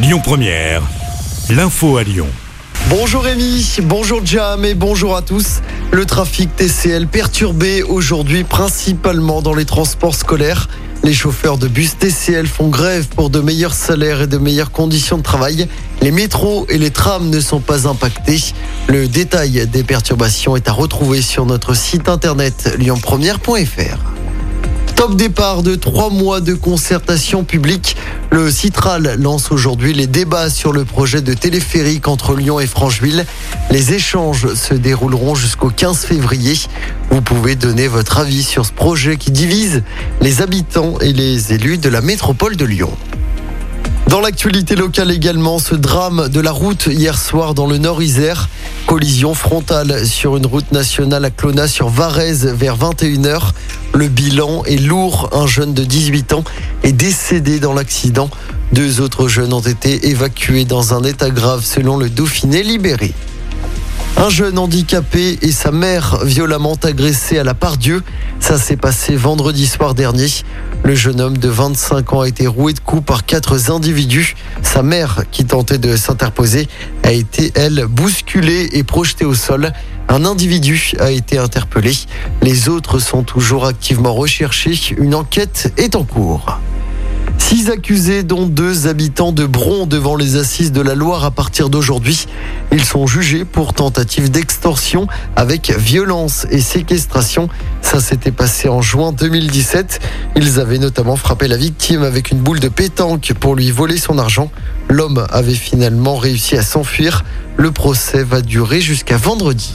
Lyon Première, l'info à Lyon. Bonjour Rémi, bonjour Jam et bonjour à tous. Le trafic TCL perturbé aujourd'hui principalement dans les transports scolaires. Les chauffeurs de bus TCL font grève pour de meilleurs salaires et de meilleures conditions de travail. Les métros et les trams ne sont pas impactés. Le détail des perturbations est à retrouver sur notre site internet lyonpremière.fr. Top départ de trois mois de concertation publique. Le Citral lance aujourd'hui les débats sur le projet de téléphérique entre Lyon et Francheville. Les échanges se dérouleront jusqu'au 15 février. Vous pouvez donner votre avis sur ce projet qui divise les habitants et les élus de la métropole de Lyon. Dans l'actualité locale également, ce drame de la route hier soir dans le Nord-Isère. Collision frontale sur une route nationale à Clona sur Varese vers 21h. Le bilan est lourd. Un jeune de 18 ans est décédé dans l'accident. Deux autres jeunes ont été évacués dans un état grave selon le Dauphiné libéré. Un jeune handicapé et sa mère violemment agressés à la part Dieu. Ça s'est passé vendredi soir dernier. Le jeune homme de 25 ans a été roué de coups par quatre individus. Sa mère, qui tentait de s'interposer, a été, elle, bousculée et projetée au sol. Un individu a été interpellé. Les autres sont toujours activement recherchés. Une enquête est en cours. Six accusés, dont deux habitants de Bron devant les assises de la Loire à partir d'aujourd'hui. Ils sont jugés pour tentative d'extorsion avec violence et séquestration. Ça s'était passé en juin 2017. Ils avaient notamment frappé la victime avec une boule de pétanque pour lui voler son argent. L'homme avait finalement réussi à s'enfuir. Le procès va durer jusqu'à vendredi.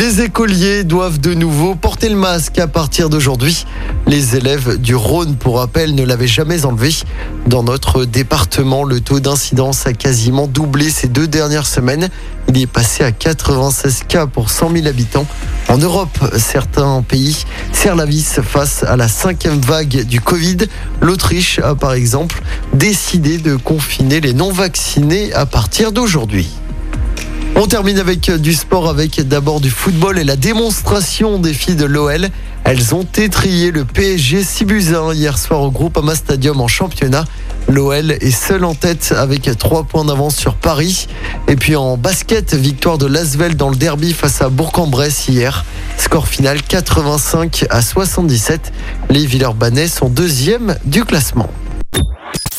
Les écoliers doivent de nouveau porter le masque à partir d'aujourd'hui. Les élèves du Rhône, pour rappel, ne l'avaient jamais enlevé. Dans notre département, le taux d'incidence a quasiment doublé ces deux dernières semaines. Il est passé à 96 cas pour 100 000 habitants. En Europe, certains pays serrent la vis face à la cinquième vague du Covid. L'Autriche a par exemple décidé de confiner les non-vaccinés à partir d'aujourd'hui. On termine avec du sport, avec d'abord du football et la démonstration des filles de l'OL. Elles ont étrié le PSG 6 buts 1 hier soir au groupe Ama Stadium en championnat. L'OL est seul en tête avec 3 points d'avance sur Paris. Et puis en basket, victoire de Lasvel dans le derby face à Bourg-en-Bresse hier. Score final 85 à 77. Les Villeurbanais sont deuxième du classement.